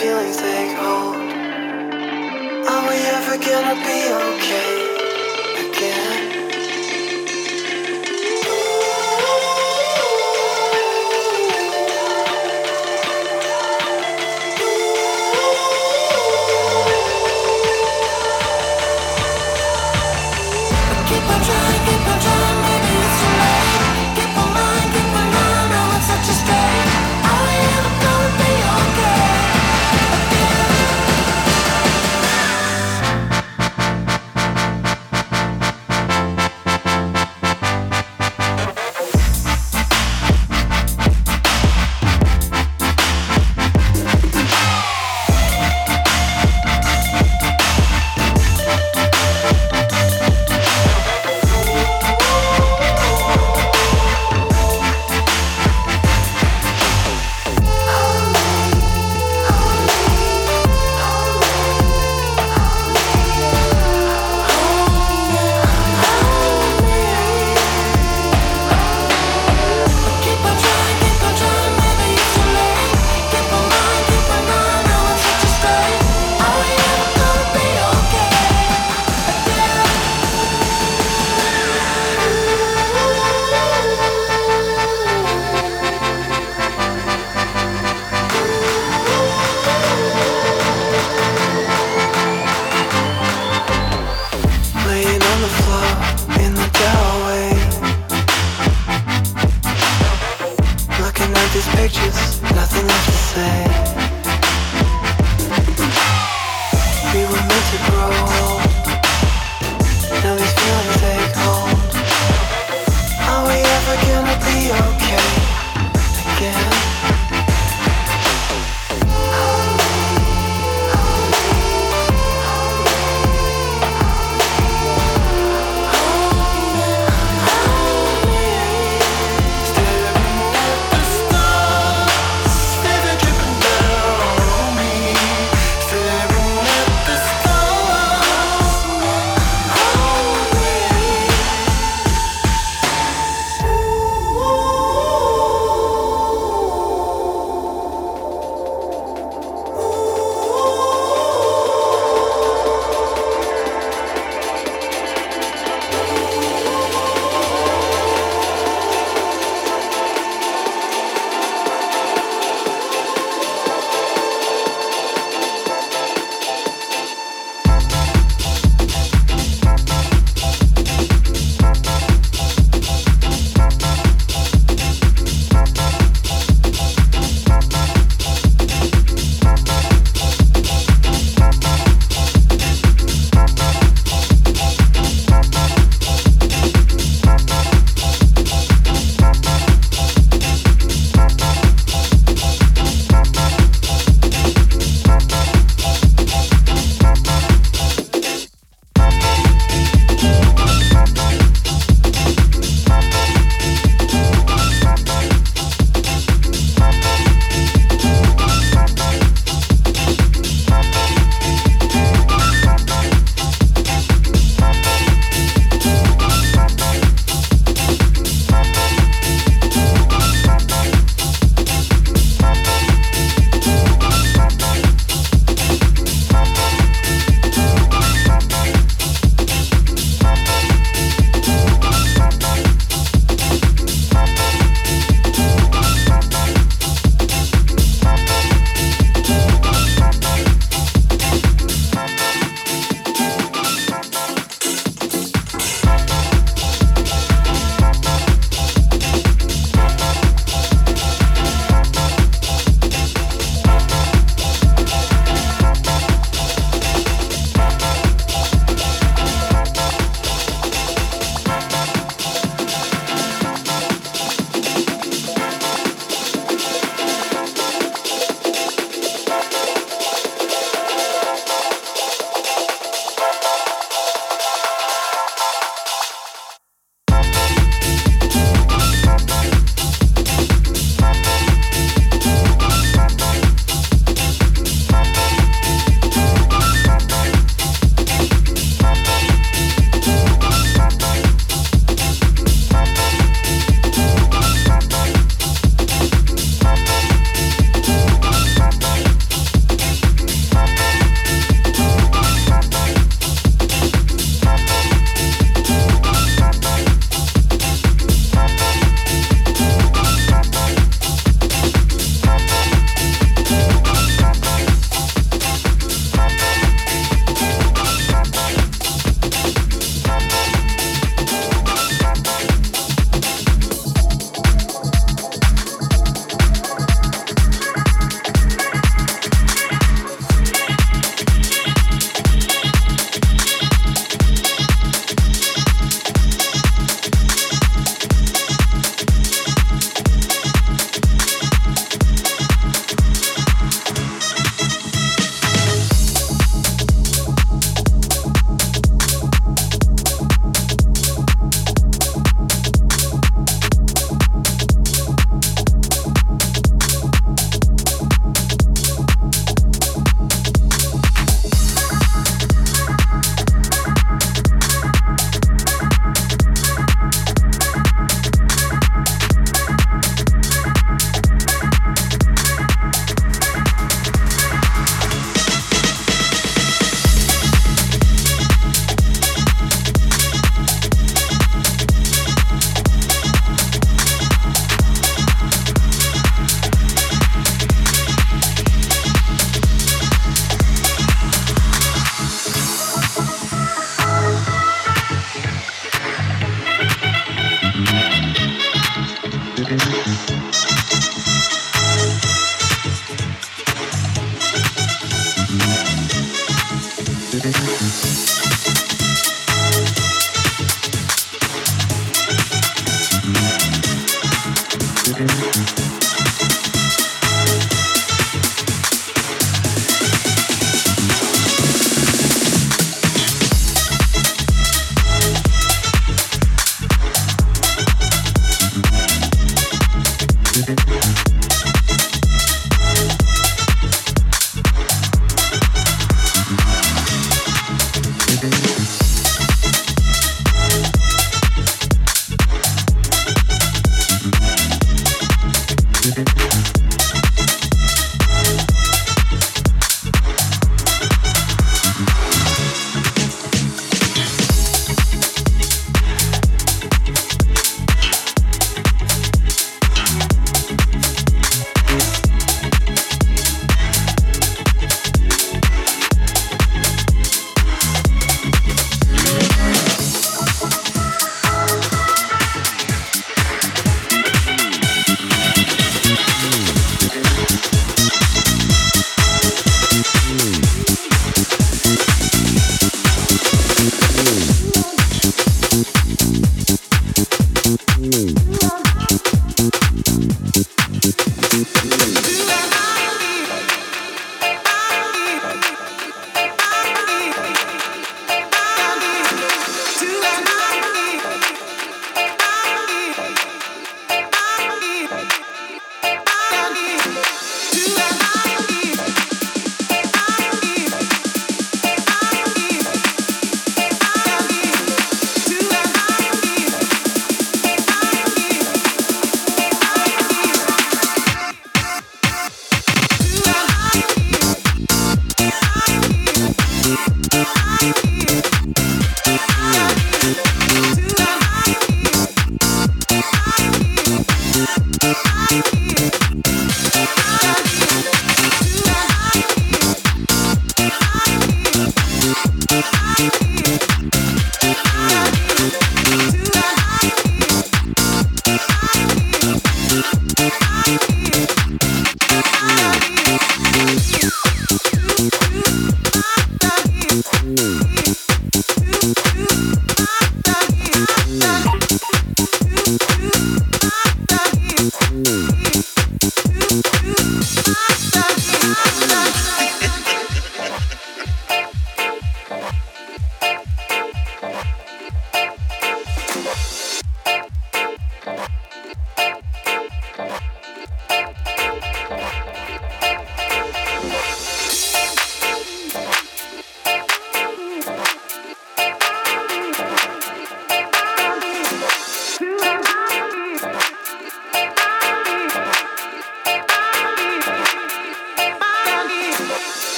feelings take hold. Are we ever gonna be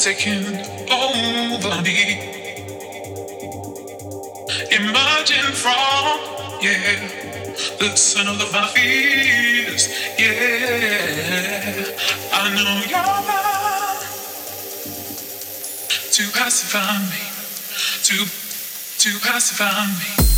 taking over me. Emerging from, yeah, the center of my fears, yeah. I know you're there to pacify me, to to pacify me.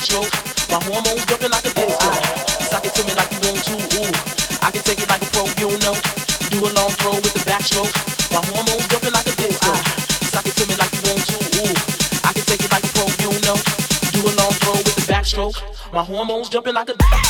My hormones jumping like a disco. Suck it me like you want to. I can take it like a pro, you know. Do a long throw with the backstroke. My hormones jumping like a disco. Suck it me like you want to. I can take it like a pro, you know. Do a long throw with the backstroke. My hormones jumping like a.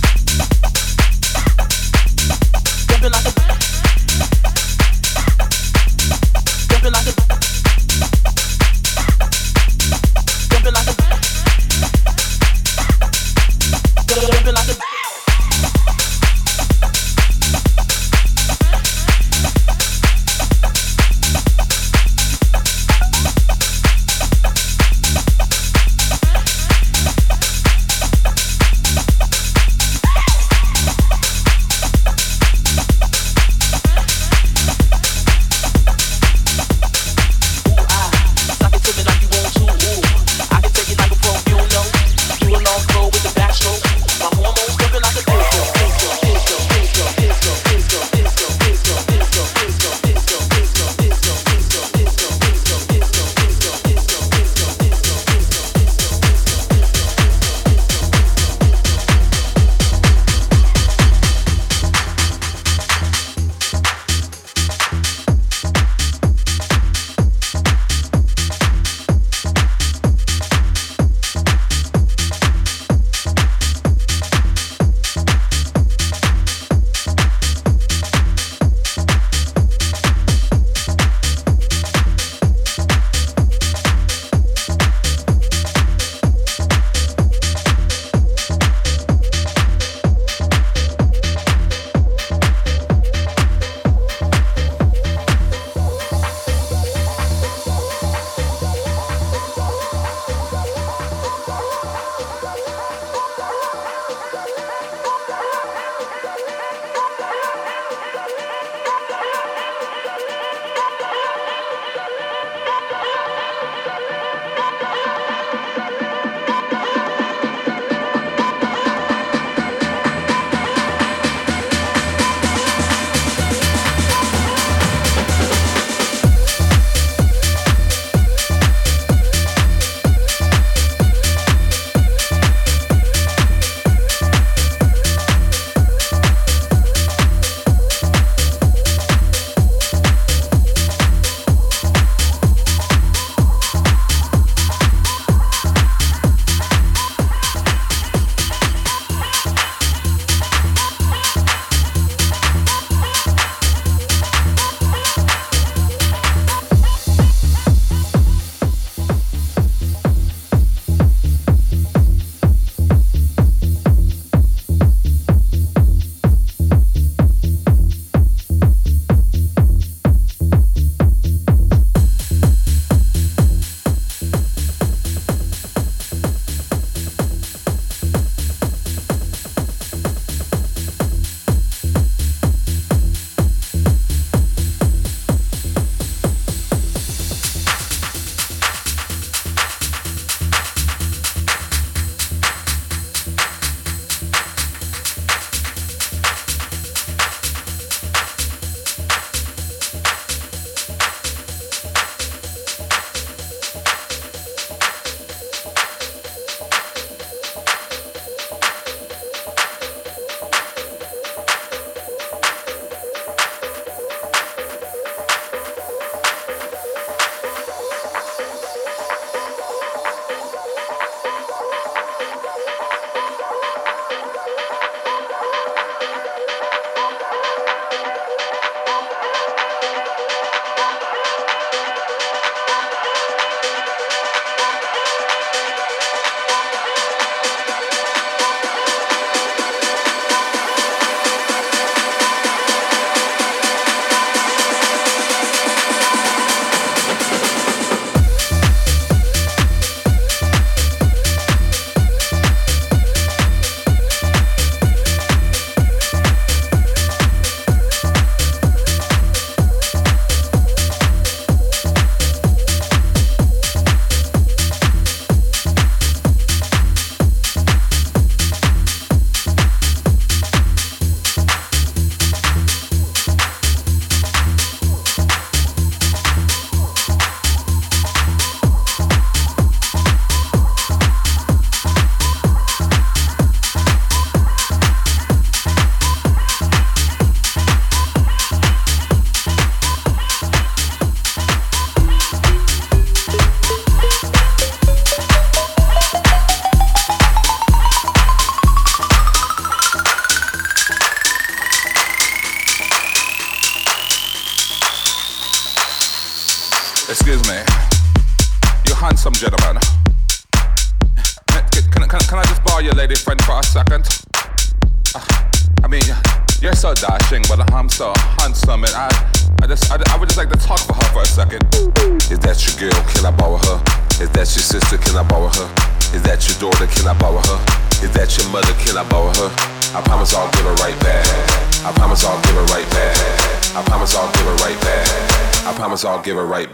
I'll give her right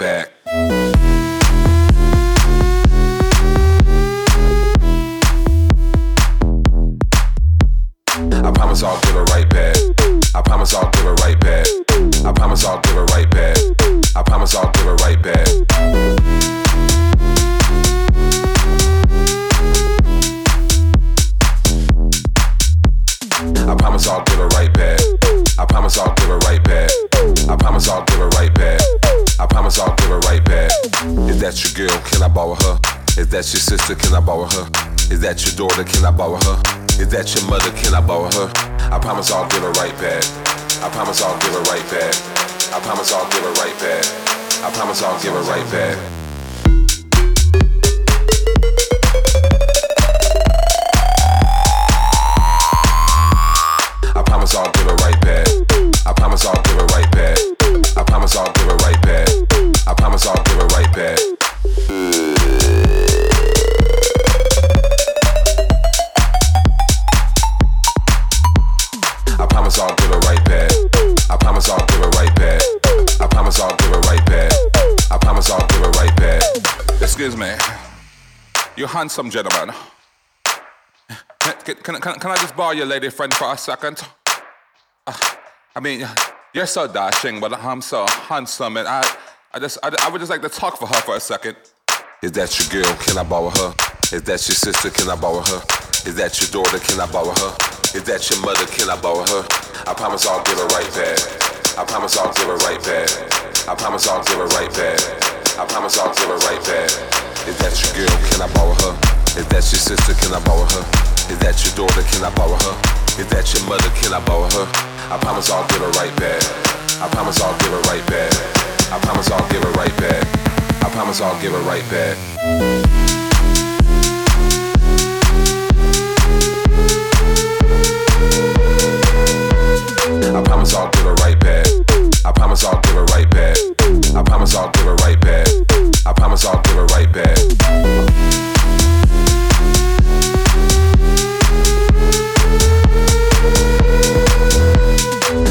Is that your daughter? Can I borrow her? Is that your mother? Can I borrow her? I promise I'll give her right back. I promise I'll give her right back. I promise I'll give her right back. I promise I'll give her right back. I'll give it right back. I promise I'll give it right back. I promise I'll give it right back. I promise I'll give it right back. Promise I'll give her right back. I promise I'll give her right back. I promise I'll give her right back. Excuse me. You handsome gentleman. Can, can, can, can I just borrow your lady friend for a second? Uh, I mean, you're so dashing, but I'm so handsome, and I, I just, I, I would just like to talk for her for a second. Is that your girl? Can I borrow her? Is that your sister? Can I borrow her? Is that your daughter? Can I borrow her? Is that your mother? Can I borrow her? I promise I'll give her right back. I promise I'll give her right back. I promise I'll give her right back. I promise I'll give her right back. Is that your girl? Can I borrow her? Is that your sister? Can I borrow her? Is that your daughter? Can I borrow her? Is that your mother? Can I borrow her? I promise I'll give her right back. I promise I'll give her right back. I promise I'll give her right back. I promise I'll give her right back. I promise I'll give her right back. I promise I'll give her right back. I promise I'll give her right back. I promise I'll give her right back.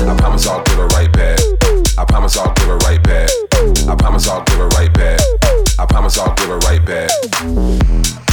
I promise I'll give her right back. I promise I'll give her right back. I promise I'll give her right back. I promise I'll give her right back.